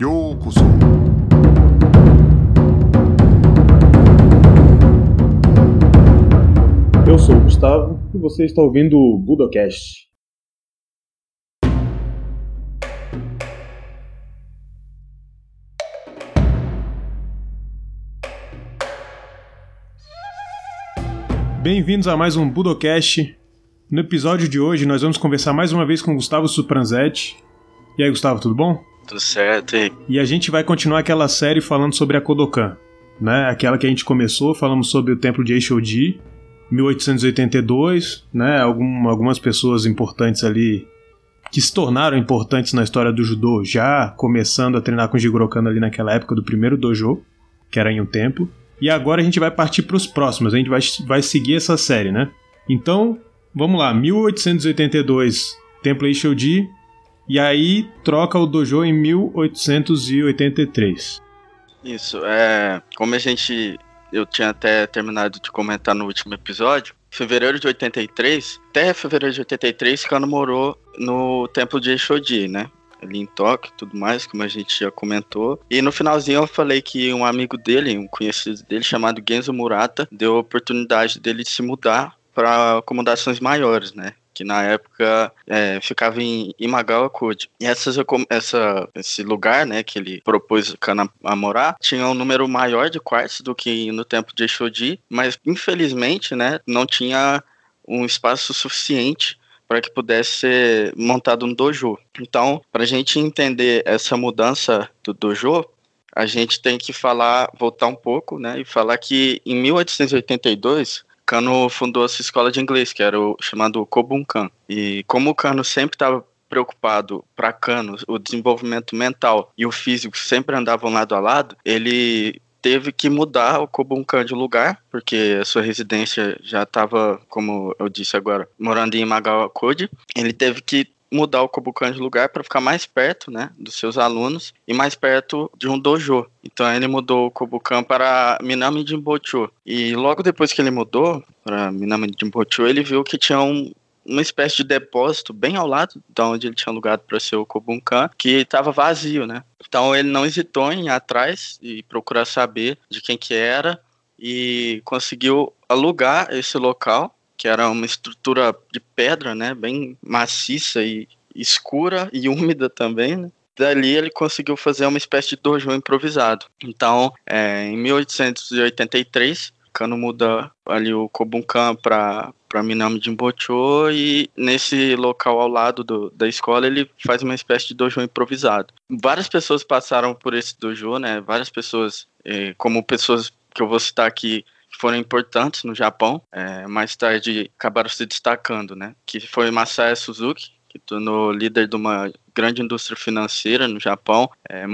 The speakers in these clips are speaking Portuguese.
ようこそ Eu sou o Gustavo e você está ouvindo o Budocast. Bem-vindos a mais um Budocast. No episódio de hoje nós vamos conversar mais uma vez com Gustavo Supranzetti. E aí, Gustavo, tudo bom? Tudo certo. E E a gente vai continuar aquela série falando sobre a Kodokan, né? Aquela que a gente começou, falamos sobre o templo de Eishoji, 1882, né? Algum, algumas pessoas importantes ali que se tornaram importantes na história do judô, já começando a treinar com Jigoro Kano ali naquela época do primeiro dojo, que era em um templo. E agora a gente vai partir para os próximos, a gente vai, vai seguir essa série, né? Então, vamos lá, 1882, Templo Eishoji, e aí troca o dojo em 1883. isso, é. Como a gente. Eu tinha até terminado de comentar no último episódio. Fevereiro de 83, até fevereiro de 83, Kano morou no templo de Eishoji, né? Ali em Tóquio tudo mais, como a gente já comentou. E no finalzinho eu falei que um amigo dele, um conhecido dele, chamado Genzo Murata, deu a oportunidade dele de se mudar para acomodações maiores, né? Que na época é, ficava em Imagawa. E essas, essa, esse lugar, né, que ele propôs Kana a morar, tinha um número maior de quartos do que no templo de Shoji, mas infelizmente, né, não tinha um espaço suficiente para que pudesse ser montado um dojo. Então, para a gente entender essa mudança do dojo, a gente tem que falar, voltar um pouco, né, e falar que em 1882 Kano fundou essa escola de inglês, que era o chamado Kobunkan. E como o Kano sempre estava preocupado para Kano, o desenvolvimento mental e o físico sempre andavam lado a lado, ele teve que mudar o Kobunkan de lugar, porque a sua residência já estava, como eu disse agora, morando em Imagawa Kodi. Ele teve que mudar o Kobukan de lugar para ficar mais perto, né, dos seus alunos e mais perto de um dojo. Então ele mudou o Kobukan para Minami Jimbocho. E logo depois que ele mudou para Minami Jimbocho, ele viu que tinha um uma espécie de depósito bem ao lado de onde ele tinha alugado para ser o Kobunkan, que estava vazio, né? Então ele não hesitou em ir atrás e procurar saber de quem que era e conseguiu alugar esse local que era uma estrutura de pedra, né, bem maciça e escura e úmida também, né? Dali ele conseguiu fazer uma espécie de dojo improvisado. Então, é, em 1883, Kano muda ali o Kobunkan para para Minami Jimbocho e nesse local ao lado do, da escola ele faz uma espécie de dojo improvisado. Várias pessoas passaram por esse dojo, né? Várias pessoas, eh, como pessoas que eu vou citar aqui, foram importantes no Japão, é, mais tarde acabaram se destacando, né? Que foi Masaya Suzuki, que tornou líder de uma grande indústria financeira no Japão, é,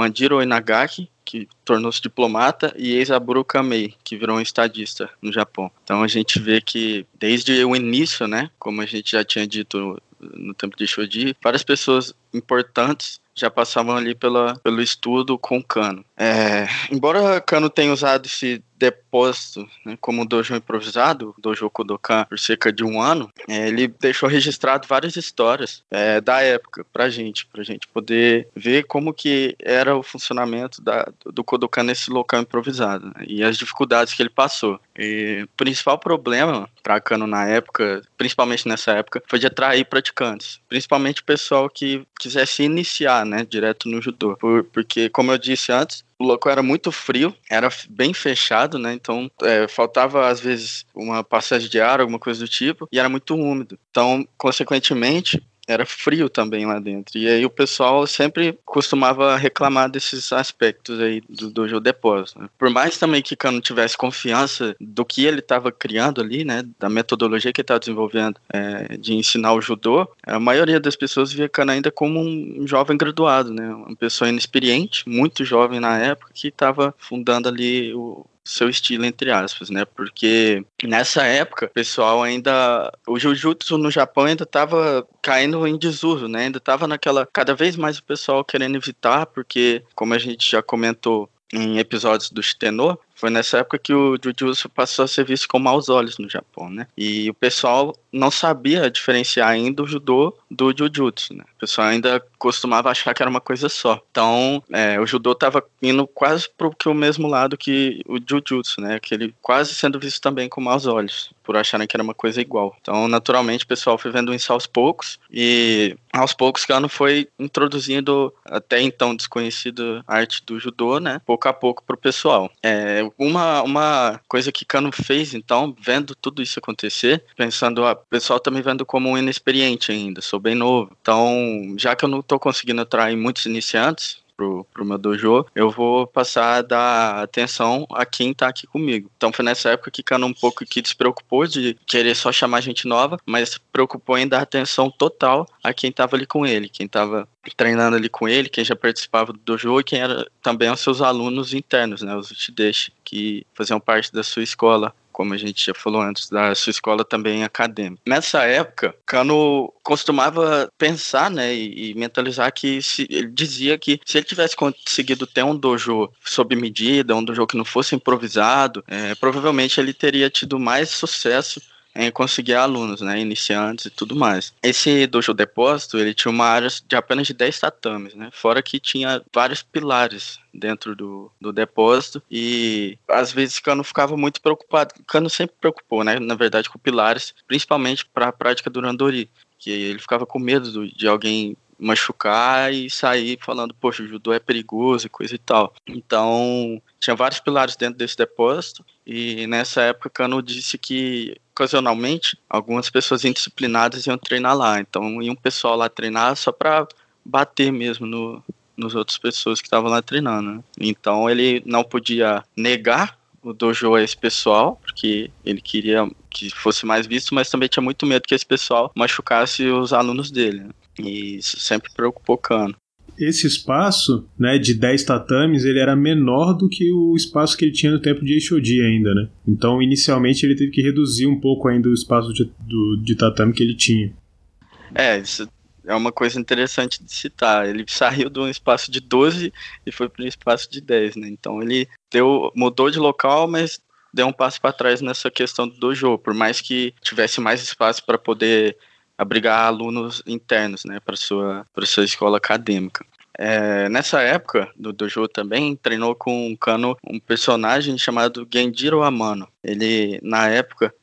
Inagaki, que tornou-se diplomata, e Eisaburo Kamei, que virou um estadista no Japão. Então a gente vê que desde o início, né, como a gente já tinha dito no tempo de Shoji, várias pessoas importantes já passavam ali pela, pelo estudo com Kano. É, embora Kano tenha usado esse depósito né, como dojo improvisado, dojo Kodokan, por cerca de um ano, é, ele deixou registrado várias histórias é, da época pra gente, pra gente poder ver como que era o funcionamento da, do Kodokan nesse local improvisado né, e as dificuldades que ele passou. E o principal problema para Kano na época, principalmente nessa época, foi de atrair praticantes, principalmente o pessoal que quisesse iniciar, né, direto no judô, Por, porque como eu disse antes, o local era muito frio, era bem fechado, né? Então é, faltava às vezes uma passagem de ar, alguma coisa do tipo, e era muito úmido. Então, consequentemente, era frio também lá dentro. E aí o pessoal sempre costumava reclamar desses aspectos aí do dojo depósito. Né? Por mais também que Kano tivesse confiança do que ele estava criando ali, né, da metodologia que ele estava desenvolvendo é, de ensinar o judô, a maioria das pessoas via Kano ainda como um jovem graduado, né, uma pessoa inexperiente, muito jovem na época, que estava fundando ali o seu estilo, entre aspas, né? Porque nessa época, o pessoal ainda. O jiu-jitsu no Japão ainda estava caindo em desuso, né? Ainda estava naquela. Cada vez mais o pessoal querendo evitar, porque, como a gente já comentou em episódios do Shitenor, Foi nessa época que o Jujutsu passou a ser visto com maus olhos no Japão, né? E o pessoal não sabia diferenciar ainda o judô do Jujutsu, né? O pessoal ainda costumava achar que era uma coisa só. Então, é, o judô estava indo quase para o mesmo lado que o Jujutsu, né? Que ele quase sendo visto também com maus olhos, por acharem que era uma coisa igual. Então, naturalmente, o pessoal foi vendo isso aos poucos e aos poucos Kano foi introduzindo até então desconhecida arte do judô, né? Pouco a pouco para o pessoal. É, uma, uma coisa que Kano fez, então, vendo tudo isso acontecer, pensando, o pessoal tá vendo como um inexperiente ainda, sou bem novo. Então, já que eu não estou conseguindo atrair muitos iniciantes, pro, pro meu dojo, eu vou passar a dar atenção a quem tá aqui comigo. Então foi nessa época que Cano um pouco que despreocupou de querer só chamar gente nova, mas se preocupou em dar atenção total a quem tava ali com ele, quem tava treinando ali com ele, quem já participava do dojo e quem era também os seus alunos internos, né, os Uchideshi, que faziam parte da sua escola como a gente já falou antes, da sua escola também acadêmica. Nessa época, Cano costumava pensar, né, e, e mentalizar que se, ele dizia que se ele tivesse conseguido ter um dojo sob medida, um dojo que não fosse improvisado, é, provavelmente ele teria tido mais sucesso em conseguir alunos, né, iniciantes e tudo mais. Esse dojo depósito, ele tinha uma área de apenas de 10 tatames, né, fora que tinha vários pilares dentro do, do depósito e às vezes Cano ficava muito preocupado, Cano sempre preocupou, né, na verdade com pilares, principalmente para a prática do Randori, que ele ficava com medo de alguém machucar e sair falando, poxa, o judô é perigoso e coisa e tal. Então, tinha vários pilares dentro desse depósito e nessa época Cano disse que ocasionalmente algumas pessoas indisciplinadas iam treinar lá. Então, ia um pessoal lá treinar só para bater mesmo no, nos outras pessoas que estavam lá treinando. Né? Então, ele não podia negar o dojo a esse pessoal, porque ele queria que fosse mais visto, mas também tinha muito medo que esse pessoal machucasse os alunos dele. Né? E isso sempre preocupou Kano. Esse espaço, né, de 10 tatames, ele era menor do que o espaço que ele tinha no tempo de Eishodi ainda, né? Então, inicialmente, ele teve que reduzir um pouco ainda o espaço de, do, de tatame que ele tinha. É, isso é uma coisa interessante de citar. Ele saiu de um espaço de 12 e foi para um espaço de 10, né? Então ele deu, mudou de local, mas deu um passo para trás nessa questão do dojo, por mais que tivesse mais espaço para poder abrigar alunos internos, né, para sua para sua escola acadêmica. É, nessa época do dojo também treinou com um Kano um personagem chamado Genjiro Amano. Ele na época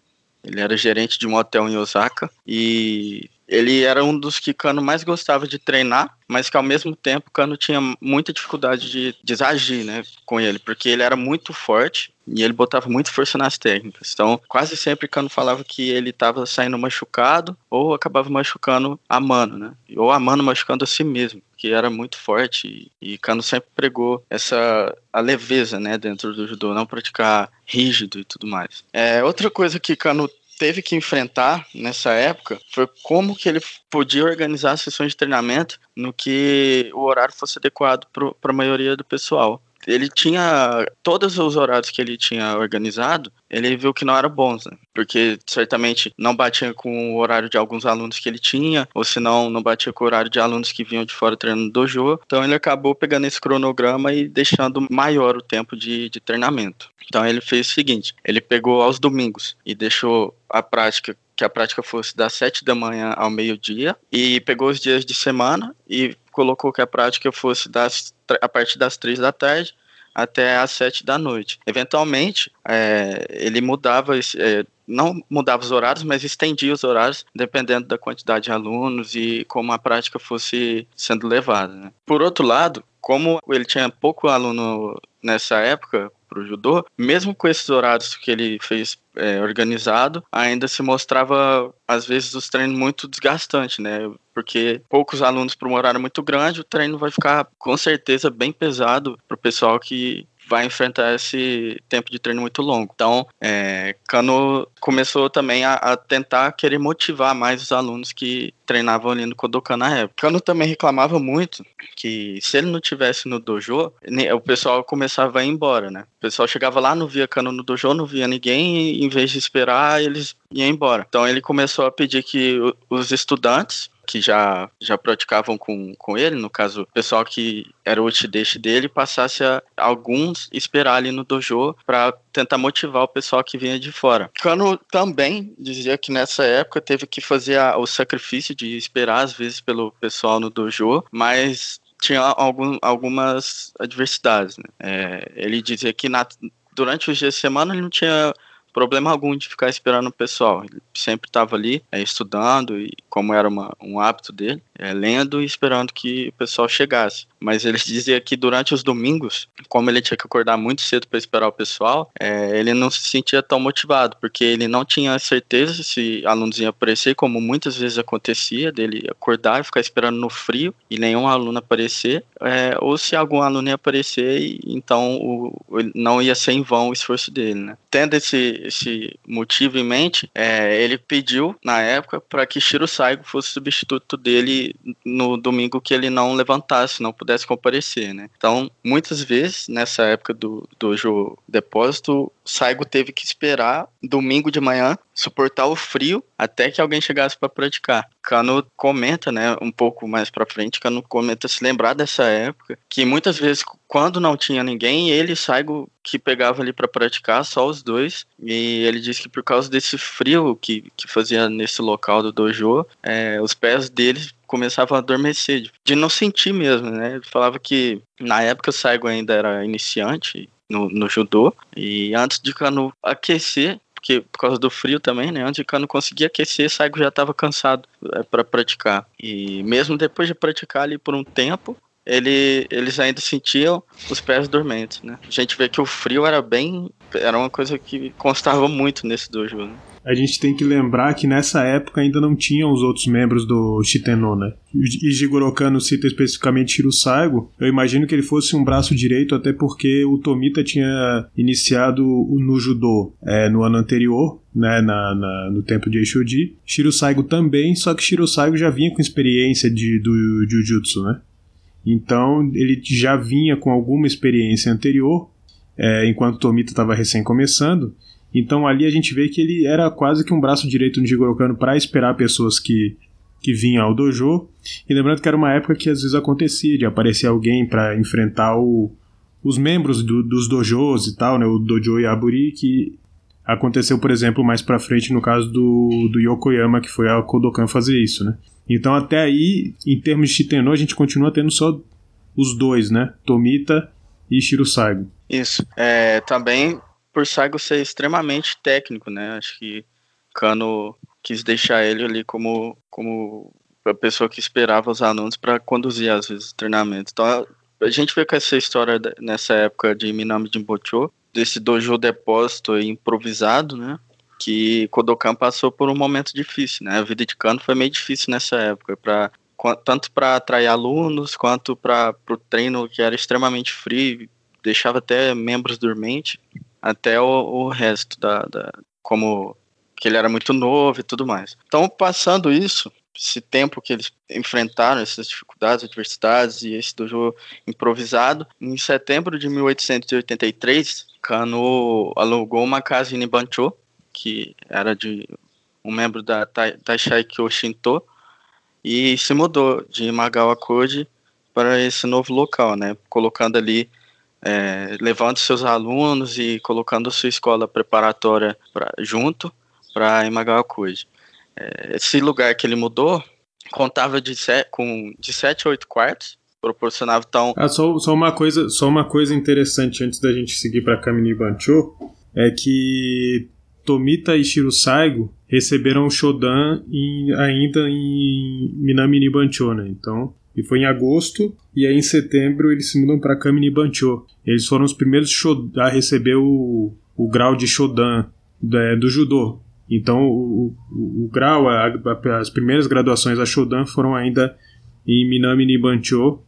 ele era gerente de um hotel em Osaka e ele era um dos que Kano mais gostava de treinar, mas que ao mesmo tempo Kano tinha muita dificuldade de, de agir né, com ele, porque ele era muito forte e ele botava muita força nas técnicas. Então, quase sempre Kano falava que ele estava saindo machucado ou acabava machucando a mano, né? Ou a mano machucando a si mesmo, que era muito forte e, Kano sempre pregou essa a leveza, né, dentro do judô, não praticar rígido e tudo mais. É, outra coisa que Kano teve que enfrentar nessa época foi como que ele podia organizar sessões de treinamento no que o horário fosse adequado para a maioria do pessoal ele tinha todos os horários que ele tinha organizado, ele viu que não eram bons, né? Porque certamente não batia com o horário de alguns alunos que ele tinha, ou se não, não batia com o horário de alunos que vinham de fora treinando dojo. Então ele acabou pegando esse cronograma e deixando maior o tempo de, de treinamento. Então ele fez o seguinte: ele pegou aos domingos e deixou a prática que a prática fosse das 7 da manhã ao meio-dia e pegou os dias de semana e colocou que a prática fosse das, a partir das 3 da tarde até às 7 da noite. Eventualmente, é, ele mudava, é, não mudava os horários, mas estendia os horários dependendo da quantidade de alunos e como a prática fosse sendo levada. Né? Por outro lado, como ele tinha pouco aluno nessa época, para o judô, mesmo com esses horários que ele fez é, organizado, ainda se mostrava, às vezes, os treinos muito desgastantes, né? Porque poucos alunos para um horário muito grande, o treino vai ficar, com certeza, bem pesado para o pessoal que vai enfrentar esse tempo de treino muito longo. Então, é, Kano começou também a, a, tentar querer motivar mais os alunos que treinavam ali no Kodokan na época. Kano também reclamava muito que se ele não tivesse no dojo, o pessoal começava a ir embora, né? O pessoal chegava lá, não via Kano no dojo, não via ninguém, e em vez de esperar, eles iam embora. Então ele começou a pedir que os estudantes que já, já praticavam com, com ele, no caso, o pessoal que era o Uchideshi dele, passasse a alguns esperar ali no dojo para tentar motivar o pessoal que vinha de fora. Kano também dizia que nessa época teve que fazer a, o sacrifício de esperar às vezes pelo pessoal no dojo, mas tinha algum, algumas adversidades. Né? É, ele dizia que na, durante os dias de semana ele não tinha problema algum de ficar esperando o pessoal. Ele sempre estava ali é, estudando e como era uma, um hábito dele, é, lendo e esperando que o pessoal chegasse. Mas ele dizia que durante os domingos, como ele tinha que acordar muito cedo para esperar o pessoal, é, ele não se sentia tão motivado, porque ele não tinha certeza se alunos iam aparecer, como muitas vezes acontecia, dele acordar e ficar esperando no frio e nenhum aluno aparecer, é, ou se algum aluno ia aparecer, e, então o, não ia ser em vão o esforço dele. Né? Tendo esse, esse motivo em mente, é, ele pediu, na época, para que Shiro Saigo fosse substituto dele no domingo que ele não levantasse, não pudesse comparecer, né? Então, muitas vezes, nessa época do Dojo Depósito, Saigo teve que esperar domingo de manhã, suportar o frio até que alguém chegasse para praticar. Kano comenta, né, um pouco mais para frente, Kano comenta se lembrar dessa época, que muitas vezes quando não tinha ninguém, ele e Saigo que pegava ali para praticar, só os dois, e ele disse que por causa desse frio que, que fazia nesse local do dojo, é, os pés deles começavam a adormecer, de não sentir mesmo, né? Ele falava que na época o Saigo ainda era iniciante no, no judô. E antes de Kano aquecer, porque por causa do frio também, né? Antes de Kano conseguir aquecer, Saigo já estava cansado é, para praticar. E mesmo depois de praticar ali por um tempo, ele, eles ainda sentiam os pés dormentes, né? A gente vê que o frio era bem, era uma coisa que constava muito nesse dojo, né? A gente tem que lembrar que nessa época ainda não tinham os outros membros do Shitenno, né? E Jigoro Kano cita especificamente Shiro Saigo. Eu imagino que ele fosse um braço direito, até porque o Tomita tinha iniciado no judô é, no ano anterior, né, na, na, no tempo de Eishoji. Shiro Saigo também, só que Shiro Saigo já vinha com experiência de, do Jujutsu, né? Então ele já vinha com alguma experiência anterior, é, enquanto Tomita estava recém começando. Então ali a gente vê que ele era quase que um braço direito no Jigoro Kano para esperar pessoas que, que vinham ao dojo. E lembrando que era uma época que às vezes acontecia de aparecer alguém para enfrentar o, os membros do, dos dojos e tal, né, o dojo Yaburi, que aconteceu, por exemplo, mais para frente no caso do, do Yokoyama, que foi a Kodokan fazer isso, né? Então até aí, em termos de Shitenno, a gente continua tendo só os dois, né? Tomita e Shiro Saigo. Isso. É, também por Saigo ser extremamente técnico, né? Acho que Kano quis deixar ele ali como, como a pessoa que esperava os alunos para conduzir, às vezes, o treinamento. Então, a gente vê com essa história nessa época de Minami Jinbocho, desse dojo depósito improvisado, né? Que Kodokan passou por um momento difícil, né? A vida de Kano foi meio difícil nessa época, pra, tanto para atrair alunos quanto para o treino que era extremamente frio, deixava até membros dormentes até o, o resto da, da, como que ele era muito novo e tudo mais. Então, passando isso, esse tempo que eles enfrentaram, essas dificuldades, adversidades e esse dojo improvisado, em setembro de 1883, Kano alugou uma casa em Nibancho, que era de um membro da Taishaikyo Shinto, e se mudou de Magawa Koji para esse novo local, né, colocando ali é, levando seus alunos e colocando sua escola preparatória pra, junto para Imagawa Kuji. É, esse lugar que ele mudou contava de, set, com, de 7 a 8 quartos, proporcionava então... Ah, só, só, uma coisa, só uma coisa interessante antes da gente seguir para Kamini Bancho, é que Tomita e Shiro Saigo receberam o Shodan em, ainda em Minami Nibancho, né? Então, e foi em agosto, e aí em setembro eles se mudam para Kamini Bancho. Eles foram os primeiros a receber o, o grau de Shodan do, é, do judô. Então o, o, o grau, a, a, as primeiras graduações a Shodan foram ainda em Minami Nibancho,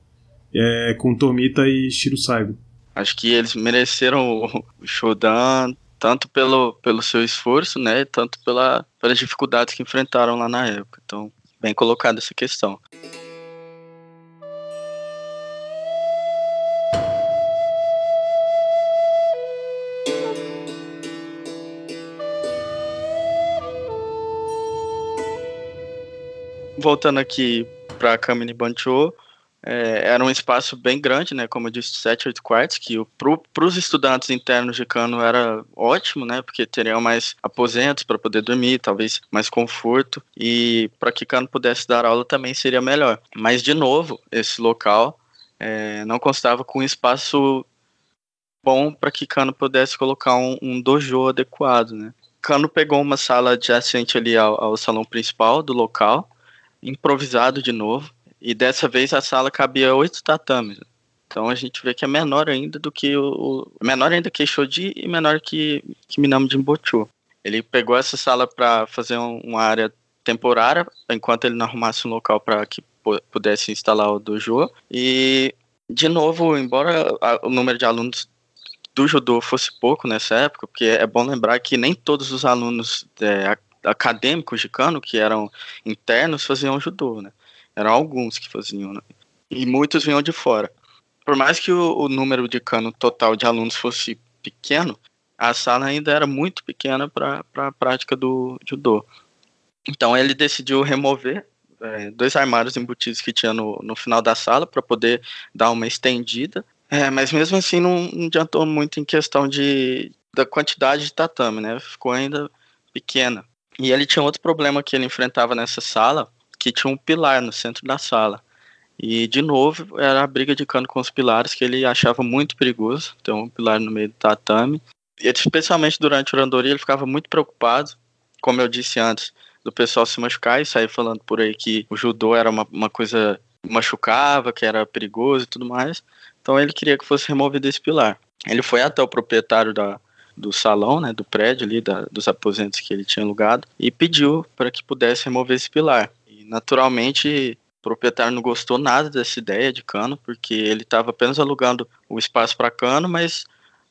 é, com Tomita e Shiro Saigo. Acho que eles mereceram o Shodan tanto pelo, pelo seu esforço, né, tanto pela, pelas dificuldades que enfrentaram lá na época. Então, bem colocada essa questão. Voltando aqui para Kamini Bancho, é, era um espaço bem grande, né? Como eu disse, 7, 8 quartos, que para os estudantes internos de cano era ótimo, né? Porque teriam mais aposentos para poder dormir, talvez mais conforto. E para que cano pudesse dar aula também seria melhor. Mas, de novo, esse local é, não constava com espaço bom para que Cano pudesse colocar um, um, dojo adequado, né? Cano pegou uma sala adjacente ali ao, ao salão principal do local, improvisado de novo, e dessa vez a sala cabia oito tatames. Então a gente vê que é menor ainda do que o. menor ainda que Shoji e menor que, que Minamo Jimbochu. Ele pegou essa sala para fazer um, uma área temporária, enquanto ele não arrumasse um local para que pudesse instalar o dojo. E, de novo, embora o número de alunos do judô fosse pouco nessa época, porque é bom lembrar que nem todos os alunos é, acadêmicos de Kano, que eram internos, faziam judô, né? Eram alguns que faziam, né? E muitos vinham de fora. Por mais que o, o número de cano total de alunos fosse pequeno, a sala ainda era muito pequena para a prática do judô. Então ele decidiu remover é, dois armários embutidos que tinha no, no final da sala para poder dar uma estendida. É, mas mesmo assim não, não adiantou muito em questão de, da quantidade de tatame, né? Ficou ainda pequena. E ele tinha outro problema que ele enfrentava nessa sala, que tinha um pilar no centro da sala. E, de novo, era a briga de cano com os pilares, que ele achava muito perigoso, ter um pilar no meio do tatame. E, especialmente durante o Randori, ele ficava muito preocupado, como eu disse antes, do pessoal se machucar e sair falando por aí que o judô era uma, uma coisa machucava, que era perigoso e tudo mais. Então ele queria que fosse removido esse pilar. Ele foi até o proprietário da, do salão, né, do prédio ali, da, dos aposentos que ele tinha alugado, e pediu para que pudesse remover esse pilar. Naturalmente, o proprietário não gostou nada dessa ideia de cano, porque ele estava apenas alugando o espaço para cano, mas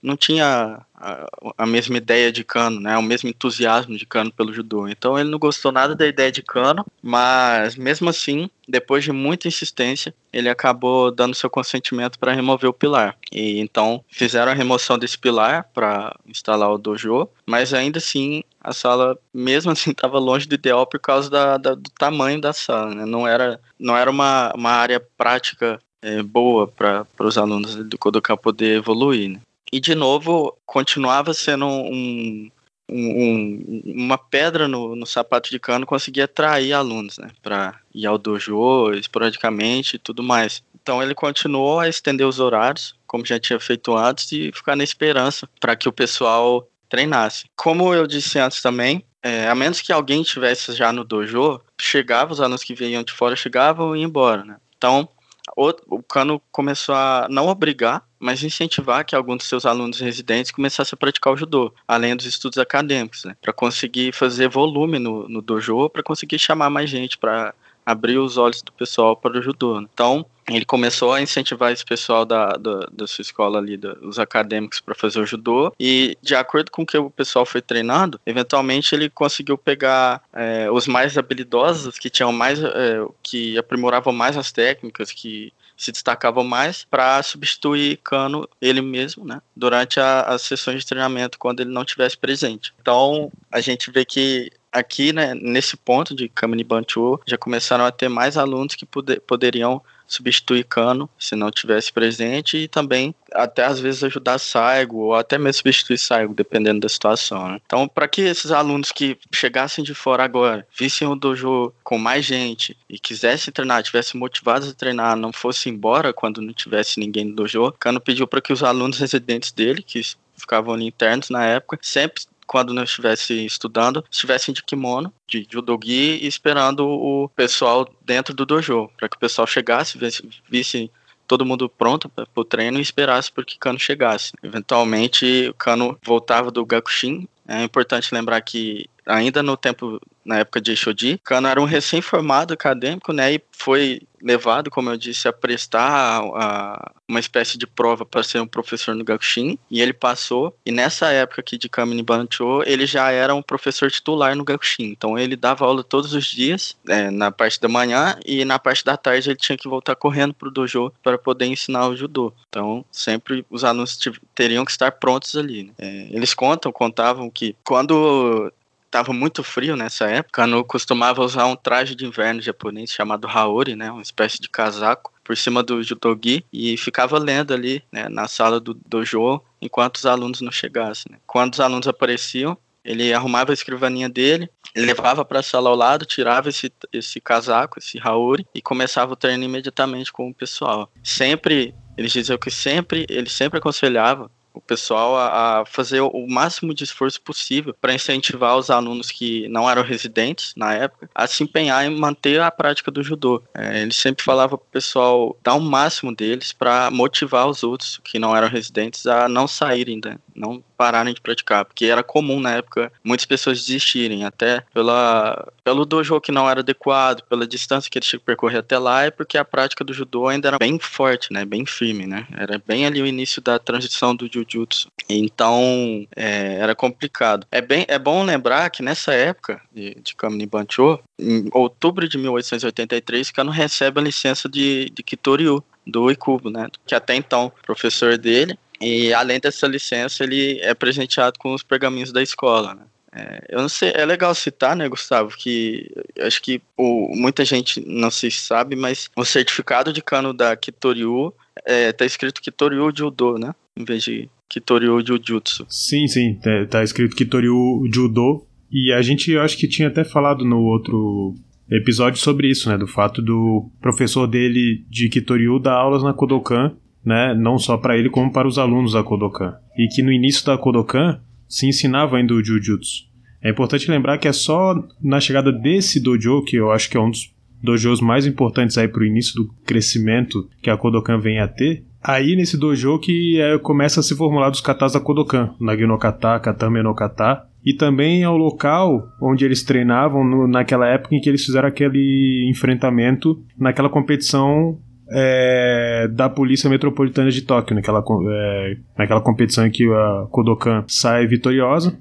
não tinha a, a, mesma ideia de cano, né? O mesmo entusiasmo de cano pelo judô. Então ele não gostou nada da ideia de cano, mas mesmo assim, depois de muita insistência, ele acabou dando seu consentimento para remover o pilar. E então fizeram a remoção desse pilar para instalar o dojo, mas ainda assim a sala, mesmo assim, estava longe do ideal por causa da, da, do tamanho da sala. Né? Não era, não era uma, uma área prática é, boa para os alunos do Kodokan poder evoluir. Né? E, de novo, continuava sendo um, um, uma pedra no, no, sapato de cano, conseguia atrair alunos, né? Para ir ao dojo esporadicamente e tudo mais. Então ele continuou a estender os horários, como já tinha feito antes, e ficar na esperança para que o pessoal treinasse. Como eu disse antes também, é, a menos que alguém estivesse já no dojo, chegava, os alunos que vinham de fora chegavam e iam embora, né? Então, o, o Cano começou a não obrigar mas incentivar que alguns dos seus alunos residentes começassem a praticar o judô, além dos estudos acadêmicos, né, para conseguir fazer volume no, no dojo, para conseguir chamar mais gente para abrir os olhos do pessoal para o judô. Né? Então, ele começou a incentivar esse pessoal da, da, da sua escola ali, da, os acadêmicos, para fazer o judô. E, de acordo com o que o pessoal foi treinando, eventualmente ele conseguiu pegar é, os mais habilidosos, que tinham mais, é, que aprimoravam mais as técnicas, que se destacavam mais para substituir Cano ele mesmo, né, durante as sessões de treinamento quando ele não tivesse presente. Então a gente vê que aqui, né, nesse ponto de Kamini Banchu, já começaram a ter mais alunos que poder, poderiam substituir Cano se não tivesse presente e também até às vezes ajudar Saigo ou até mesmo substituir Saigo, dependendo da situação. Né? Então, para que esses alunos que chegassem de fora agora, vissem o dojo com mais gente e quisessem treinar, tivessem motivados a treinar, não fossem embora quando não tivesse ninguém no dojo, Cano pediu para que os alunos residentes dele, que ficavam ali internos na época, sempre quando não estivesse estudando, estivessem de kimono, de judogi, e esperando o pessoal dentro do dojo, para que o pessoal chegasse, visse, visse todo mundo pronto para o treino e esperasse por que Kano chegasse. Eventualmente, o Kano voltava do Gakushin. É importante lembrar que ainda no tempo, na época de Shoji, Kano era um recém-formado acadêmico, né, e foi levado, como eu disse, a prestar a, uma espécie de prova para ser um professor no Gakushin, e ele passou, e nessa época aqui de Kamini Bancho, ele já era um professor titular no Gakushin, então ele dava aula todos os dias, é, na parte da manhã, e na parte da tarde ele tinha que voltar correndo pro dojo para poder ensinar o judô, então sempre os alunos teriam que estar prontos ali. Né? É, eles contam, contavam que quando estava muito frio nessa época, Kano costumava usar um traje de inverno japonês chamado haori, né, uma espécie de casaco, por cima do judogi e ficava lendo ali né, na sala do dojo enquanto os alunos não chegassem. Né. Quando os alunos apareciam, ele arrumava a escrivaninha dele, levava para a sala ao lado, tirava esse, esse casaco, esse haori, e começava o treino imediatamente com o pessoal. Sempre, eles diziam que sempre, ele sempre aconselhava o pessoal a, a, fazer o máximo de esforço possível para incentivar os alunos que não eram residentes na época a se empenhar em manter a prática do judô. É, ele sempre falava para o pessoal dar o máximo deles para motivar os outros que não eram residentes a não saírem, né? Não pararem de praticar, porque era comum na época muitas pessoas desistirem, até pela, pelo dojo que não era adequado, pela distância que eles tinham que percorrer até lá, e porque a prática do judô ainda era bem forte, né, bem firme, né, era bem ali o início da transição do jujutsu, então é, era complicado. É, bem, é bom lembrar que nessa época de, de Kamini Bancho, em outubro de 1883, Kano recebe a licença de, de Kitoryu, do Ikubo, né? Que até então, professor dele, e além dessa licença, ele é presenteado com os pergaminhos da escola, né? É, eu não sei, é legal citar, né, Gustavo, que acho que o, muita gente não se sabe, mas o certificado de cano da Kitoryu é, tá escrito Kitoryu Judo, né? Em vez de Kitoryu Jujutsu. Sim, sim, tá, tá escrito Kitoryu Judo. E a gente, eu acho que tinha até falado no outro episódio sobre isso, né? Do fato do professor dele de Kitoryu dar aulas na Kodokan né, não só para ele como para os alunos da Kodokan. E que no início da Kodokan se ensinava ainda o Jujutsu. É importante lembrar que é só na chegada desse dojo, que eu acho que é um dos dojos mais importantes aí para o início do crescimento que a Kodokan vem a ter, aí nesse dojo que é, começa a se formular os katas da Kodokan, Nagi no kata, Katame no kata, e também é o local onde eles treinavam no, naquela época em que eles fizeram aquele enfrentamento naquela competição é, da Polícia Metropolitana de Tóquio, naquela, é, naquela competição em que a Kodokan sai vitoriosa.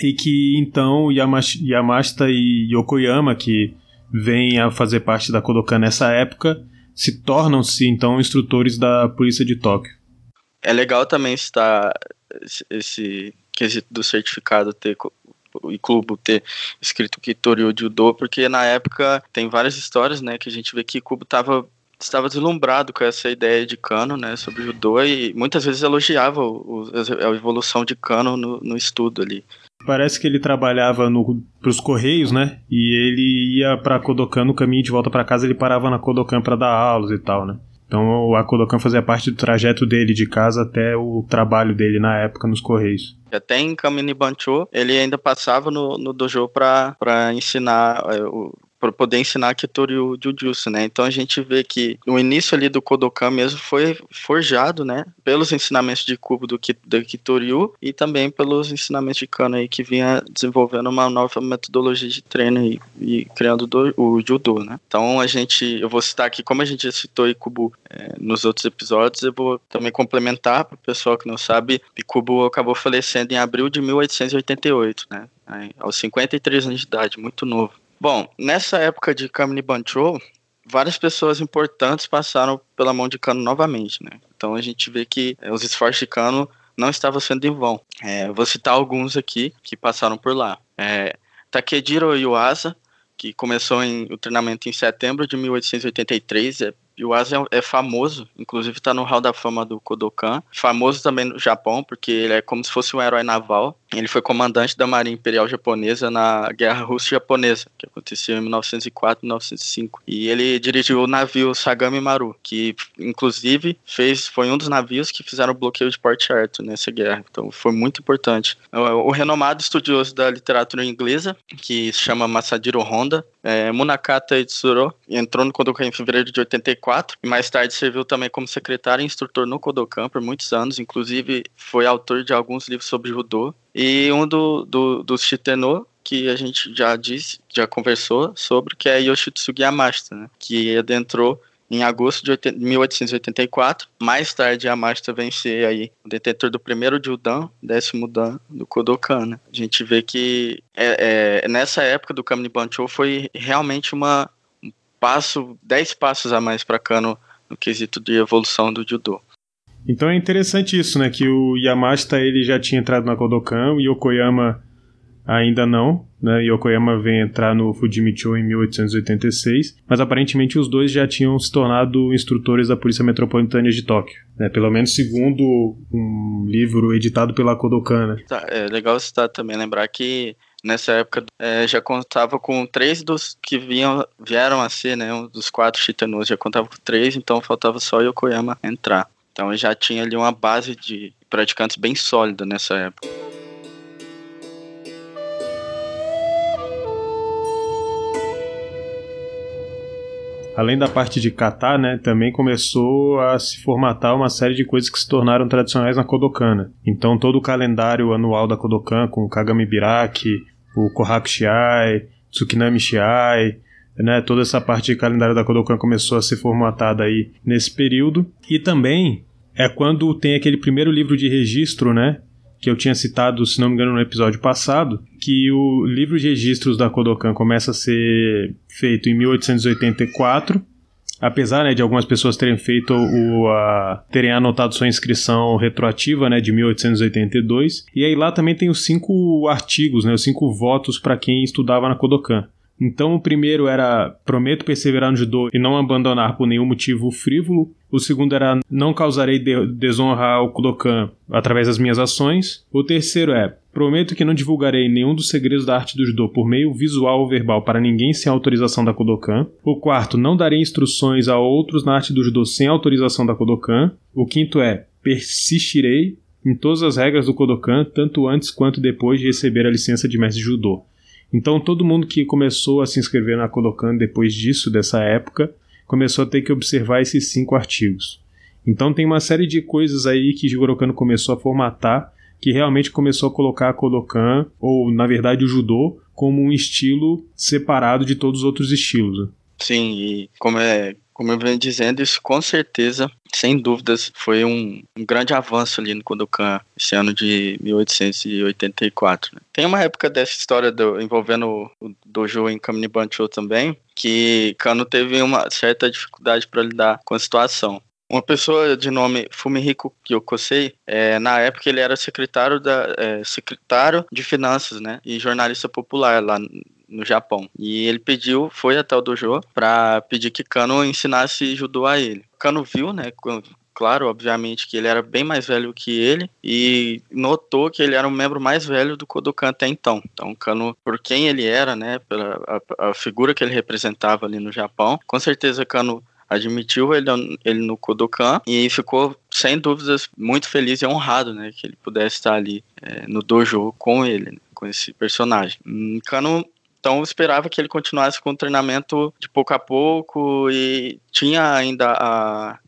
E que então Yamashita e Yokoyama, que vêm a fazer parte da Kodokan nessa época, se tornam-se então instrutores da Polícia de Tóquio. É legal também estar esse quesito do certificado ter e clube ter escrito Kitori Judo, porque na época tem várias histórias, né, que a gente vê que Kubo estava estava deslumbrado com essa ideia de Kano, né, sobre judô e muitas vezes elogiava o, a evolução de Kano no, no estudo ali. Parece que ele trabalhava para os correios, né? E ele ia para Kodokan no caminho de volta para casa, ele parava na Kodokan para dar aulas e tal, né? Então a Kodokan fazia parte do trajeto dele de casa até o trabalho dele na época nos correios. Até em Kamini Bancho, ele ainda passava no, no dojo para ensinar é, o, para poder ensinar Kitori Jujutsu, né? Então a gente vê que o início ali do Kodokan mesmo foi forjado, né? Pelos ensinamentos de Kubo do, do Kitoryu e também pelos ensinamentos de Kano aí que vinha desenvolvendo uma nova metodologia de treino e, e criando do, o Judo, né? Então a gente, eu vou citar aqui, como a gente já citou Ikubo é, nos outros episódios, eu vou também complementar para o pessoal que não sabe, Ikubo acabou falecendo em abril de 1888, né? aos 53 anos de idade, muito novo. Bom, nessa época de Kamini Bancho, várias pessoas importantes passaram pela mão de Kano novamente, né? Então a gente vê que é, os esforços de Kano não estavam sendo em vão. É, vou citar alguns aqui que passaram por lá. É, Takejiro Yuasa, que começou em, o treinamento em setembro de 1883, é é, é famoso, inclusive está no Hall da Fama do Kodokan. Famoso também no Japão, porque ele é como se fosse um herói naval. Ele foi comandante da Marinha Imperial Japonesa na Guerra Russo-Japonesa, que aconteceu em 1904 e 1905. E ele dirigiu o navio Sagami Maru, que inclusive fez, foi um dos navios que fizeram o bloqueio de Port Arthur nessa guerra. Então foi muito importante. O, o renomado estudioso da literatura inglesa, que se chama Masadiro Honda, é, Munakata Itsuro, entrou no Kodokan em fevereiro de 84 2004 e mais tarde serviu também como secretário e instrutor no Kodokan por muitos anos, inclusive foi autor de alguns livros sobre judô. E um do, do, dos Shiteno, que a gente já disse, já conversou sobre, que é Yoshitsugi Yamashita, né? que adentrou em agosto de 1884. Mais tarde, Yamashita vem ser aí o detentor do primeiro Judan, décimo Dan do Kodokan. Né? A gente vê que é, é, nessa época do Kamini Bancho foi realmente uma, passo, 10 passos a mais para Kano no quesito de evolução do judô. Então é interessante isso, né? Que o Yamashita ele já tinha entrado na Kodokan, o Yokoyama ainda não. né? Yokoyama vem entrar no Fujimicho em 1886, mas aparentemente os dois já tinham se tornado instrutores da Polícia Metropolitana de Tóquio, né? Pelo menos segundo um livro editado pela Kodokan. Né? Tá, é legal citar também, lembrar que nessa época é, já contava com três dos que vinham, vieram a ser, né, um dos quatro Shitanos, já contava com três, então faltava só Yokoyama entrar. Então já tinha ali uma base de praticantes bem sólida nessa época. além da parte de kata, né, também começou a se formatar uma série de coisas que se tornaram tradicionais na Kodokan. Então todo o calendário anual da Kodokan, com Kagami Biraki, o Kohaku Shiai, Tsukinami Shiai, né, toda essa parte de calendário da Kodokan começou a ser formatada aí nesse período. E também é quando tem aquele primeiro livro de registro, né, que eu tinha citado, se não me engano, no episódio passado, que o livro de registros da Kodokan começa a ser feito em 1884, apesar né, de algumas pessoas terem feito o a, terem anotado sua inscrição retroativa né, de 1882 e aí lá também tem os cinco artigos né, os cinco votos para quem estudava na Kodokan então o primeiro era prometo perseverar no judô e não abandonar por nenhum motivo frívolo. O segundo era não causarei de desonra ao Kodokan através das minhas ações. O terceiro é prometo que não divulgarei nenhum dos segredos da arte do judô por meio visual ou verbal para ninguém sem autorização da Kodokan. O quarto, não darei instruções a outros na arte do judô sem autorização da Kodokan. O quinto é persistirei em todas as regras do Kodokan, tanto antes quanto depois de receber a licença de mestre judô. Então todo mundo que começou a se inscrever na Kodokan depois disso, dessa época, começou a ter que observar esses cinco artigos. Então tem uma série de coisas aí que Jigoro Kano começou a formatar, que realmente começou a colocar a Kodokan, ou na verdade o Judô, como um estilo separado de todos os outros estilos. Né? Sim, e como é como eu venho dizendo, isso com certeza, sem dúvidas, foi um, um grande avanço ali no Kodokan, esse ano de 1884. Né? Tem uma época dessa história do, envolvendo o dojo em Kaminibancho também, que Kano teve uma certa dificuldade para lidar com a situação. Uma pessoa de nome Fumihiko Kyokosei, é, na época ele era secretário, da, é, secretário de finanças né, e jornalista popular lá no Japão. E ele pediu, foi até o dojo para pedir que Kano ensinasse judô a ele. Kano viu, né, claro, obviamente, que ele era bem mais velho que ele e notou que ele era um membro mais velho do Kodokan até então. Então, Kano, por quem ele era, né, pela a, a figura que ele representava ali no Japão, com certeza Kano admitiu ele, ele no Kodokan e ficou, sem dúvidas, muito feliz e honrado, né, que ele pudesse estar ali é, no dojo com ele, né, com esse personagem. Hum, Kano então eu esperava que ele continuasse com o treinamento de pouco a pouco e tinha ainda a,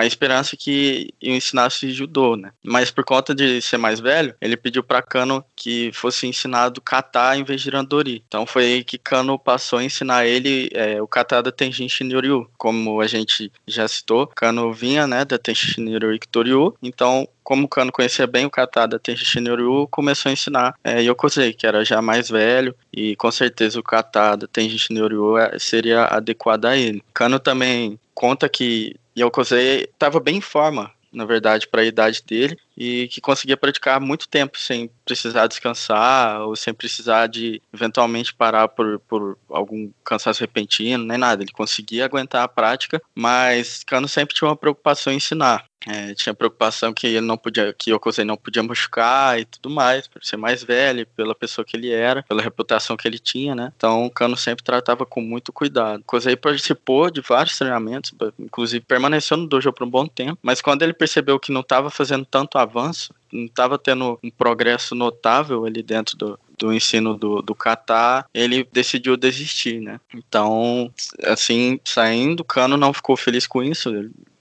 a esperança que eu ensinasse judô, né? Mas por conta de ser mais velho, ele pediu para Kano que fosse ensinado kata em vez de randori. Então foi aí que Kano passou a ensinar ele é, o kata da Tenshin Shinryu. Como a gente já citou, Kano vinha, né, da Tenshin Shinryu. Então como Kano conhecia bem o kata da Tenshin Shinryu, começou a ensinar é, Yokozei, que era já mais velho, e com certeza o kata da Tenshin Shinryu é, seria adequado a ele. Kano também conta que Yokozei estava bem em forma, na verdade, para a idade dele e que conseguia praticar muito tempo sem precisar descansar ou sem precisar de eventualmente parar por, por algum cansaço repentino, nem nada. Ele conseguia aguentar a prática, mas Kano sempre tinha uma preocupação em ensinar. É, tinha preocupação que ele não podia, que Yokozei não podia machucar e tudo mais, por ser mais velho, pela pessoa que ele era, pela reputação que ele tinha, né? Então o Kano sempre tratava com muito cuidado. Yokozei participou de vários treinamentos, inclusive permaneceu no dojo por um bom tempo, mas quando ele percebeu que não estava fazendo tanto avanço, não estava tendo um progresso notável ali dentro do, do ensino do, do kata, ele decidiu desistir, né? Então, assim, saindo, o Kano não ficou feliz com isso,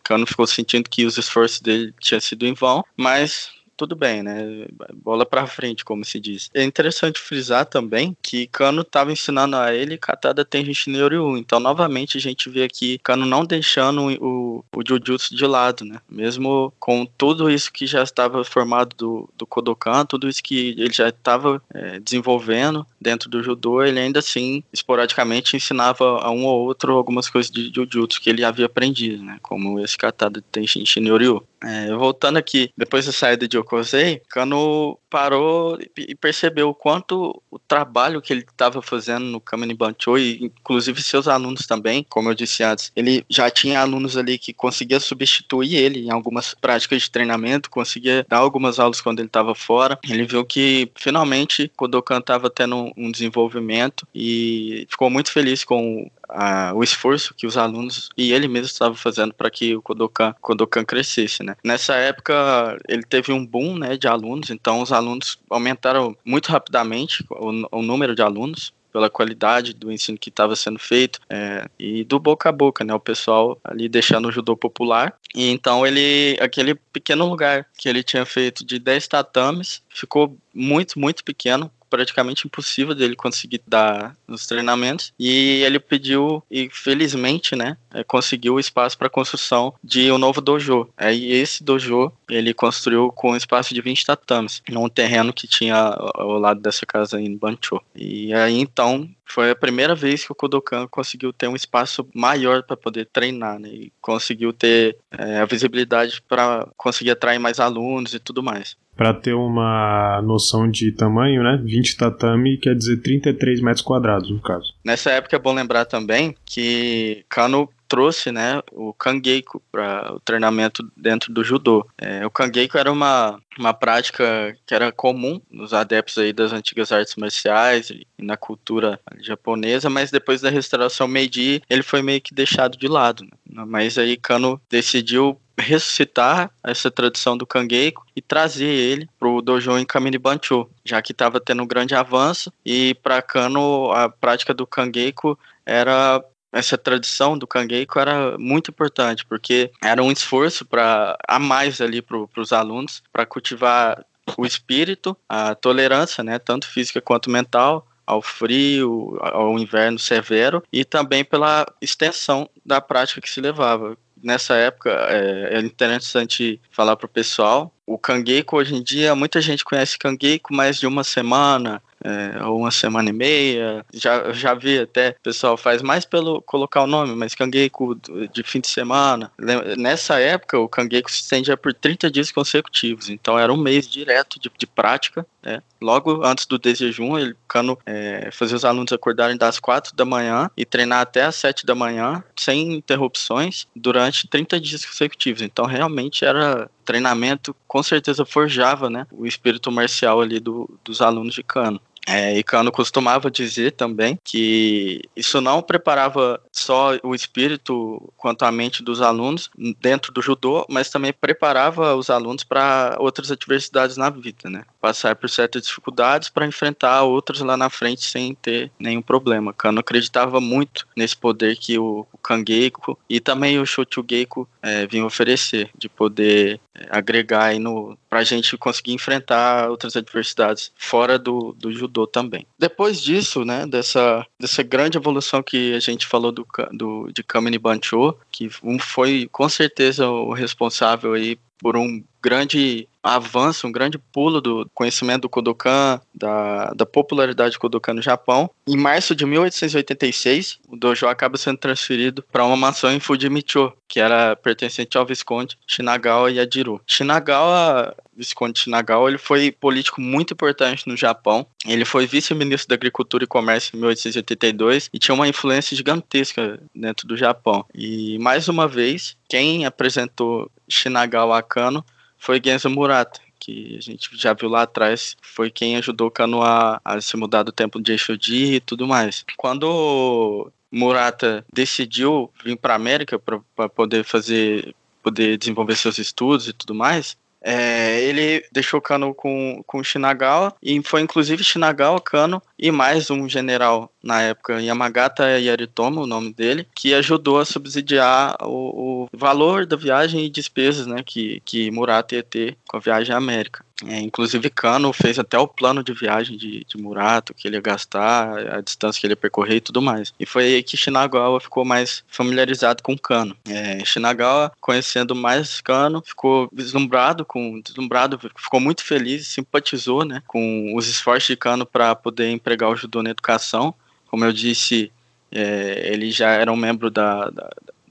Cano ficou sentindo que os esforços dele tinham sido em vão, mas tudo bem, né? Bola para frente, como se diz. É interessante frisar também que Kano estava ensinando a ele Katada Tenjin Ryu. Então, novamente, a gente vê aqui Kano não deixando o, o Jujutsu de lado, né? Mesmo com tudo isso que já estava formado do, do Kodokan, tudo isso que ele já estava é, desenvolvendo dentro do Judô, ele ainda assim, esporadicamente, ensinava a um ou outro algumas coisas de Jujutsu que ele havia aprendido, né? Como esse Katada Tenjin Ryu. É, voltando aqui, depois da saída de Okosei, Kano parou e percebeu o quanto o trabalho que ele estava fazendo no Kamini Bancho, e inclusive seus alunos também, como eu disse antes, ele já tinha alunos ali que conseguia substituir ele em algumas práticas de treinamento, conseguia dar algumas aulas quando ele estava fora. Ele viu que finalmente Kodokan estava tendo um desenvolvimento e ficou muito feliz com a, o esforço que os alunos e ele mesmo estava fazendo para que o Kodokan, Kodokan crescesse, né? Nessa época ele teve um boom, né, de alunos, então os alunos aumentaram muito rapidamente o, o número de alunos pela qualidade do ensino que estava sendo feito é, e do boca a boca, né? O pessoal ali deixando o judô popular. E então ele, aquele pequeno lugar que ele tinha feito de 10 tatames, ficou muito, muito pequeno praticamente impossível dele conseguir dar os treinamentos. E ele pediu, e felizmente, né, é, conseguiu o espaço para construção de um novo dojo. Aí esse dojo ele construiu com um espaço de 20 tatames, num terreno que tinha ao lado dessa casa em Bancho. E aí então foi a primeira vez que o Kodokan conseguiu ter um espaço maior para poder treinar, né? E conseguiu ter é, a visibilidade para conseguir atrair mais alunos e tudo mais para ter uma noção de tamanho, né? 20 tatame quer dizer 33 metros quadrados, no caso. Nessa época é bom lembrar também que Kano trouxe né, o Kangeiko para o treinamento dentro do judô. É, o Kangeiko era uma, uma prática que era comum nos adeptos aí das antigas artes marciais e na cultura japonesa, mas depois da restauração Meiji ele foi meio que deixado de lado. Né? Mas aí Kano decidiu ressuscitar essa tradição do Kangeiko e trazer ele para o dojo em Kamini Bancho, já que estava tendo um grande avanço e para Kano a prática do Kangeiko era essa tradição do Kangeiko era muito importante, porque era um esforço para a mais ali para os alunos, para cultivar o espírito, a tolerância, né, tanto física quanto mental, ao frio, ao inverno severo e também pela extensão da prática que se levava nessa época é, é interessante falar para o pessoal. O Kangeiko hoje em dia, muita gente conhece Kangeiko mais de uma semana, é, ou uma semana e meia. Já, já vi até, o pessoal faz mais pelo colocar o nome, mas Kangeiko de fim de semana. Nessa época, o Kangeiko se estendia por 30 dias consecutivos, então era um mês direto de, de prática. Né? Logo antes do desjejum, ele Kano é, fazia os alunos acordarem das 4 da manhã e treinar até as 7 da manhã, sem interrupções, durante 30 dias consecutivos. Então, realmente era treinamento, com certeza forjava né, o espírito marcial ali do, dos alunos de Kano. É, e Kano costumava dizer também que isso não preparava só o espírito quanto a mente dos alunos dentro do judô, mas também preparava os alunos para outras adversidades na vida, né? Passar por certas dificuldades para enfrentar outras lá na frente sem ter nenhum problema. Kano acreditava muito nesse poder que o, o Kangeiko e também o Shochugeiko é, vinham oferecer, de poder é, agregar no para a gente conseguir enfrentar outras adversidades fora do, do judô também. Depois disso, né, dessa, dessa grande evolução que a gente falou do, do de Kamini Bancho, que foi com certeza o responsável aí por um grande avanço, um grande pulo do conhecimento do Kodokan, da, da popularidade do Kodokan no Japão. Em março de 1886, o dojo acaba sendo transferido para uma mansão em Fujimicho, que era pertencente ao Visconde Shinagawa Yajiro. Shinagawa, Visconde Shinagawa, ele foi político muito importante no Japão. Ele foi vice-ministro da Agricultura e Comércio em 1882 e tinha uma influência gigantesca dentro do Japão. E mais uma vez, quem apresentou Shinagawa a Kano foi Genzo Murata, que a gente já viu lá atrás, foi quem ajudou o Kano a, a se mudar do templo de Eixodi e tudo mais. Quando Murata decidiu vir para América para poder fazer, poder desenvolver seus estudos e tudo mais, é, ele deixou Kano com, com Shinagawa e foi inclusive Shinagawa, Kano e mais um general na época, Yamagata Yaritomo, o nome dele, que ajudou a subsidiar o, o valor da viagem e despesas né, que, que Murata ia ter com a viagem à América. É, inclusive, Kano fez até o plano de viagem de, de Murato, que ele ia gastar, a distância que ele ia percorrer e tudo mais. E foi aí que Shinagawa ficou mais familiarizado com Kano. É, Shinagawa, conhecendo mais Kano, ficou vislumbrado, com, deslumbrado, ficou muito feliz, simpatizou né, com os esforços de Kano para poder empregar o judô na educação. Como eu disse, é, ele já era um membro da, da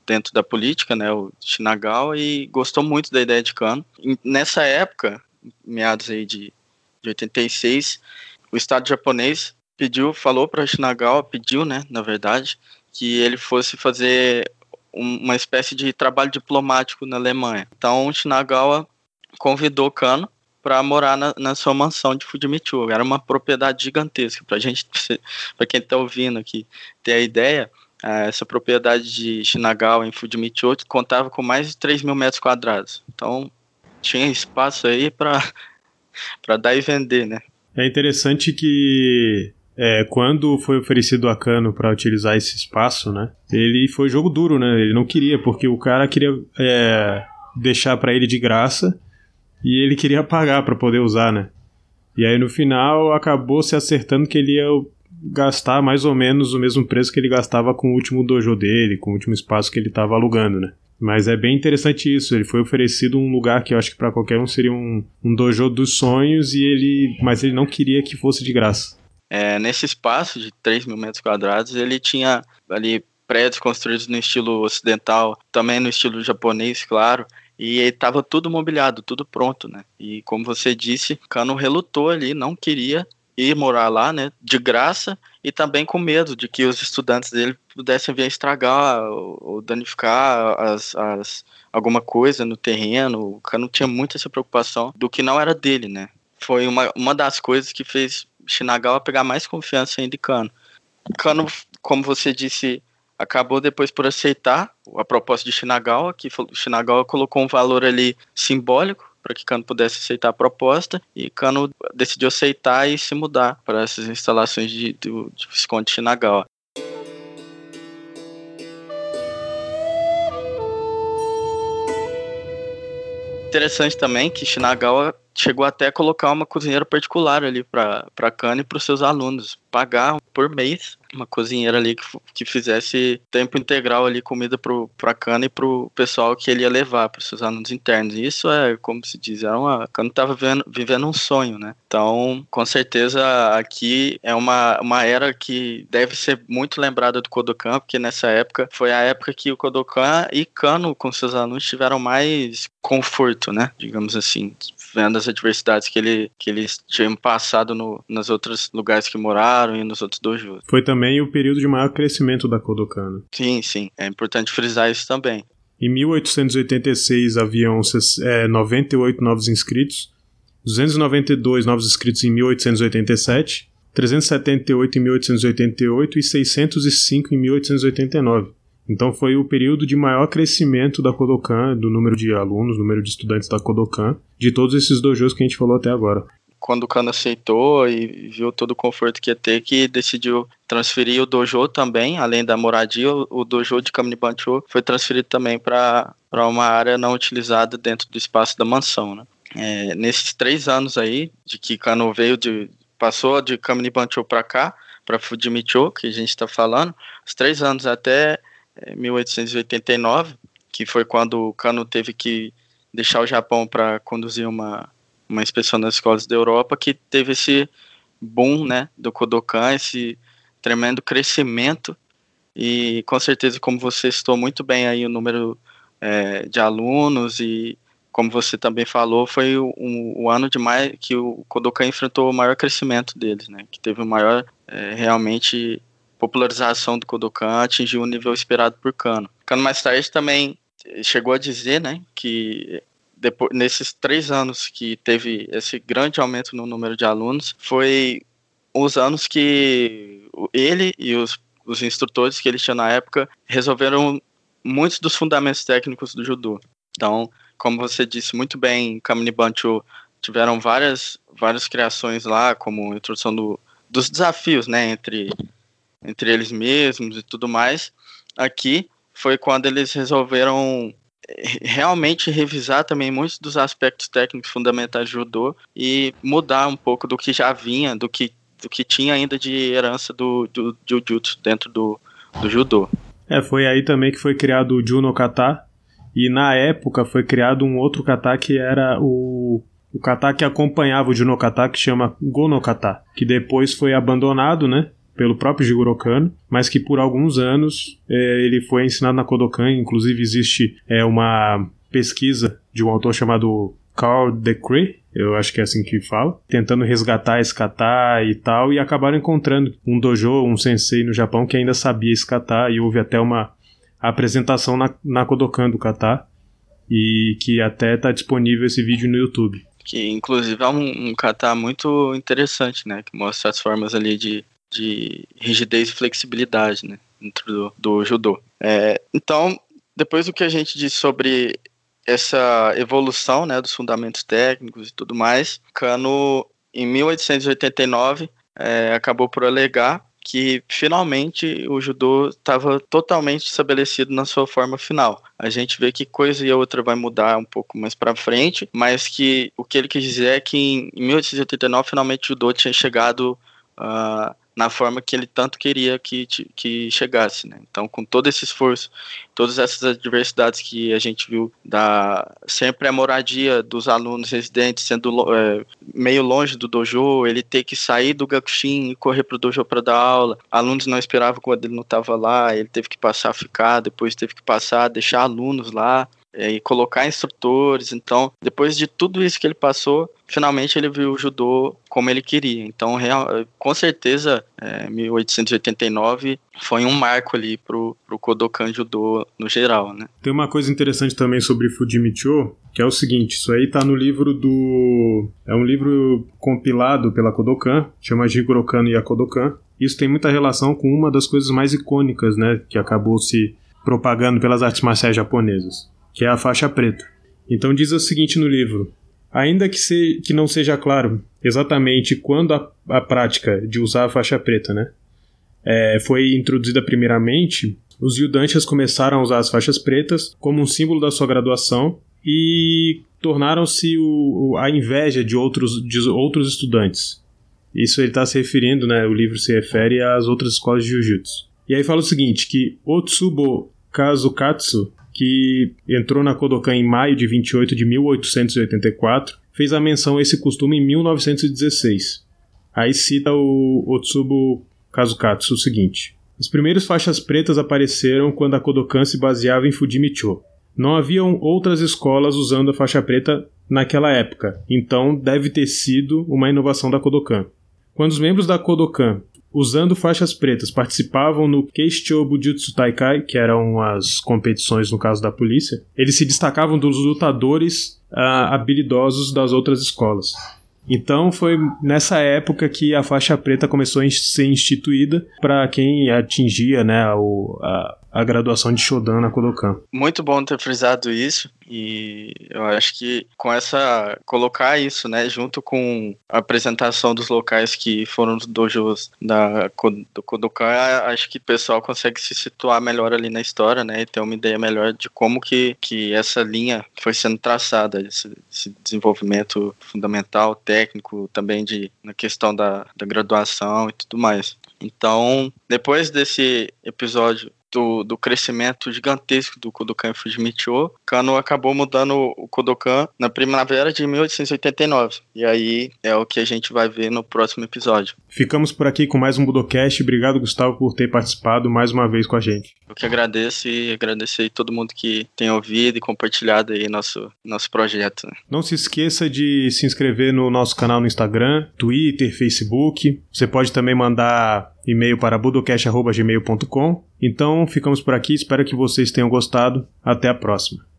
dentro da política, né, o Shinagawa, e gostou muito da ideia de Kano. E nessa época, meados aí de, de 86, o Estado japonês pediu, falou para Shinagawa, pediu, né, na verdade, que ele fosse fazer uma espécie de trabalho diplomático na Alemanha. Então, Shinagawa convidou Kano para morar na, na, sua mansão de Fujimichu. Era uma propriedade gigantesca. Para gente, para quem está ouvindo aqui, ter a ideia, é, essa propriedade de Shinagawa em Fujimichu contava com mais de 3 mil metros quadrados. Então, tinha espaço aí para dar e vender, né? É interessante que é, quando foi oferecido a Cano para utilizar esse espaço, né? Ele foi jogo duro, né? Ele não queria, porque o cara queria é, deixar para ele de graça e ele queria pagar para poder usar, né? E aí no final acabou se acertando que ele ia gastar mais ou menos o mesmo preço que ele gastava com o último dojo dele, com o último espaço que ele estava alugando, né? Mas é bem interessante isso. Ele foi oferecido um lugar que eu acho que para qualquer um seria um, um dojo dos sonhos e ele, mas ele não queria que fosse de graça. É, nesse espaço de 3 mil metros quadrados, ele tinha ali prédios construídos no estilo ocidental, também no estilo japonês, claro. E estava tudo mobiliado, tudo pronto, né? E como você disse, Kano relutou ali, não queria ir morar lá, né? De graça e também com medo de que os estudantes dele pudessem vir estragar ou danificar as, as, alguma coisa no terreno. O Kano tinha muito essa preocupação do que não era dele, né? Foi uma, uma das coisas que fez Shinagawa pegar mais confiança ainda em Kano. Kano, como você disse, acabou depois por aceitar a proposta de Shinagawa, que Shinagawa colocou um valor ali simbólico para que Kano pudesse aceitar a proposta e Kano decidiu aceitar e se mudar para essas instalações de, de, de Visconde Shinagawa. Interessante também que Shinagawa chegou até a colocar uma cozinheira particular ali para Kano e para os seus alunos, pagar por mês uma cozinheira ali que, que fizesse tempo integral ali comida pro, pra Cana e pro pessoal que ele ia levar, para seus alunos internos. E isso é, como se diz, é uma, Cana estava vivendo, vivendo um sonho, né? Então, com certeza, aqui é uma, uma era que deve ser muito lembrada do Kodokan, porque nessa época foi a época que o Kodokan e Kano com seus alunos tiveram mais conforto, né? Digamos assim, vendo as adversidades que, ele, que eles tinham passado no, nos outros lugares que moraram e nos outros dojos. Foi também o período de maior crescimento da Kodokan. Né? Sim, sim. É importante frisar isso também. Em 1886 haviam é, 98 novos inscritos, 292 novos inscritos em 1887, 378 em 1888 e 605 em 1889. Então foi o período de maior crescimento da Kodokan, do número de alunos, número de estudantes da Kodokan, de todos esses dojos que a gente falou até agora. Quando o Kano aceitou e viu todo o conforto que ia ter, que decidiu transferir o dojo também, além da moradia, o dojo de Kaminibancho foi transferido também para uma área não utilizada dentro do espaço da mansão. Né? É, nesses três anos aí, de que Kano veio de. passou de Kaminibancho para cá, para Fujimicho, que a gente está falando, os três anos até 1889, que foi quando o Kano teve que deixar o Japão para conduzir uma, uma inspeção nas escolas da Europa, que teve esse boom né, do Kodokan, esse tremendo crescimento. E com certeza, como você citou muito bem aí o número é, de alunos e como você também falou, foi o, o, ano de mais que o Kodokan enfrentou o maior crescimento deles, né? Que teve o maior é, realmente popularização do Kodokan atingiu o nível esperado por Kano. Kano mais tarde também chegou a dizer, né, que depois, nesses três anos que teve esse grande aumento no número de alunos, foi os anos que ele e os, os instrutores que ele tinha na época resolveram muitos dos fundamentos técnicos do judô. Então, como você disse muito bem, Kamini Bancho tiveram várias, várias criações lá, como introdução do, dos desafios, né, entre entre eles mesmos e tudo mais. Aqui foi quando eles resolveram eh, realmente revisar também muitos dos aspectos técnicos fundamentais do judô e mudar um pouco do que já vinha, do que, do que tinha ainda de herança do, do jiu-jitsu dentro do, do judô. É, foi aí também que foi criado o Juno Kata, e na época foi criado um outro kata que era o, o kata que acompanhava o Juno Kata, que chama Gono Kata, que depois foi abandonado, né? Pelo próprio Jigoro Kano, mas que por alguns anos é, ele foi ensinado na Kodokan. Inclusive existe é, uma pesquisa de um autor chamado Carl Decree, eu acho que é assim que fala, tentando resgatar esse e tal, e acabaram encontrando um dojo, um sensei no Japão que ainda sabia esse e houve até uma apresentação na, na Kodokan do kata, e que até está disponível esse vídeo no YouTube. Que inclusive é um, um kata muito interessante, né, que mostra as formas ali de, de rigidez e flexibilidade, né, dentro do, do judô. É, então, depois do que a gente disse sobre essa evolução né, dos fundamentos técnicos e tudo mais, Kano, em 1889, é, acabou por alegar que finalmente o judô estava totalmente estabelecido na sua forma final. A gente vê que coisa e outra vai mudar um pouco mais para frente, mas que o que ele quis dizer é que em 1889 finalmente o judô tinha chegado uh, na forma que ele tanto queria que, que chegasse, né? Então, com todo esse esforço, todas essas adversidades que a gente viu, da sempre a moradia dos alunos residentes sendo é, meio longe do dojo, ele ter que sair do gakushin e correr pro dojo para dar aula, alunos não esperavam quando ele não estava lá, ele teve que passar a ficar, depois teve que passar deixar alunos lá, é, e colocar instrutores. Então, depois de tudo isso que ele passou, finalmente ele viu o judô como ele queria. Então, real, com certeza, é, 1889 foi um marco ali pro, pro Kodokan Judô no geral, né? Tem uma coisa interessante também sobre Fujimicho, que é o seguinte, isso aí tá no livro do... é um livro compilado pela Kodokan, chama Jigoro Kano Yakodokan. Isso tem muita relação com uma das coisas mais icônicas, né, que acabou se propagando pelas artes marciais japonesas, que é a faixa preta. Então diz o seguinte no livro: Ainda que, se, que não seja claro exatamente quando a, a prática de usar a faixa preta né, é, foi introduzida primeiramente, os Yudanchas começaram a usar as faixas pretas como um símbolo da sua graduação e tornaram-se a inveja de outros, de outros estudantes. Isso ele está se referindo, né, o livro se refere às outras escolas de jiu-jitsu. E aí fala o seguinte, que Otsubo Kazukatsu, que entrou na Kodokan em maio de 28 de 1884, fez a menção a esse costume em 1916. Aí cita o Otsubo Kazukatsu o seguinte: As primeiras faixas pretas apareceram quando a Kodokan se baseava em Fujimicho. Não haviam outras escolas usando a faixa preta naquela época, então deve ter sido uma inovação da Kodokan. Quando os membros da Kodokan usando faixas pretas, participavam no Keisho Bujutsu Taikai, que eram as competições no caso da polícia, eles se destacavam dos lutadores uh, habilidosos das outras escolas. Então foi nessa época que a faixa preta começou a ser instituída para quem atingia né, o, a, a graduação de Shodan na Kodokan. Muito bom ter frisado isso e eu acho que com essa colocar isso, né, junto com a apresentação dos locais que foram os dojos da do Kodokan, acho que o pessoal consegue se situar melhor ali na história, né, e ter uma ideia melhor de como que, que essa linha foi sendo traçada, esse, esse desenvolvimento fundamental, técnico, também de na questão da, da graduação e tudo mais. Então, depois desse episódio do, do crescimento gigantesco do Kodokan Fujimicho, Kano acabou mudando o Kodokan na primavera de 1889. E aí é o que a gente vai ver no próximo episódio. Ficamos por aqui com mais um Budocast. Obrigado, Gustavo, por ter participado mais uma vez com a gente. Eu que agradeço e agradecer a todo mundo que tem ouvido e compartilhado aí nosso, nosso projeto. Né? Não se esqueça de se inscrever no nosso canal no Instagram, Twitter, Facebook. Você pode também mandar e-mail para budocast.gmail.com. Então, ficamos por aqui. Espero que vocês tenham gostado. Até a próxima.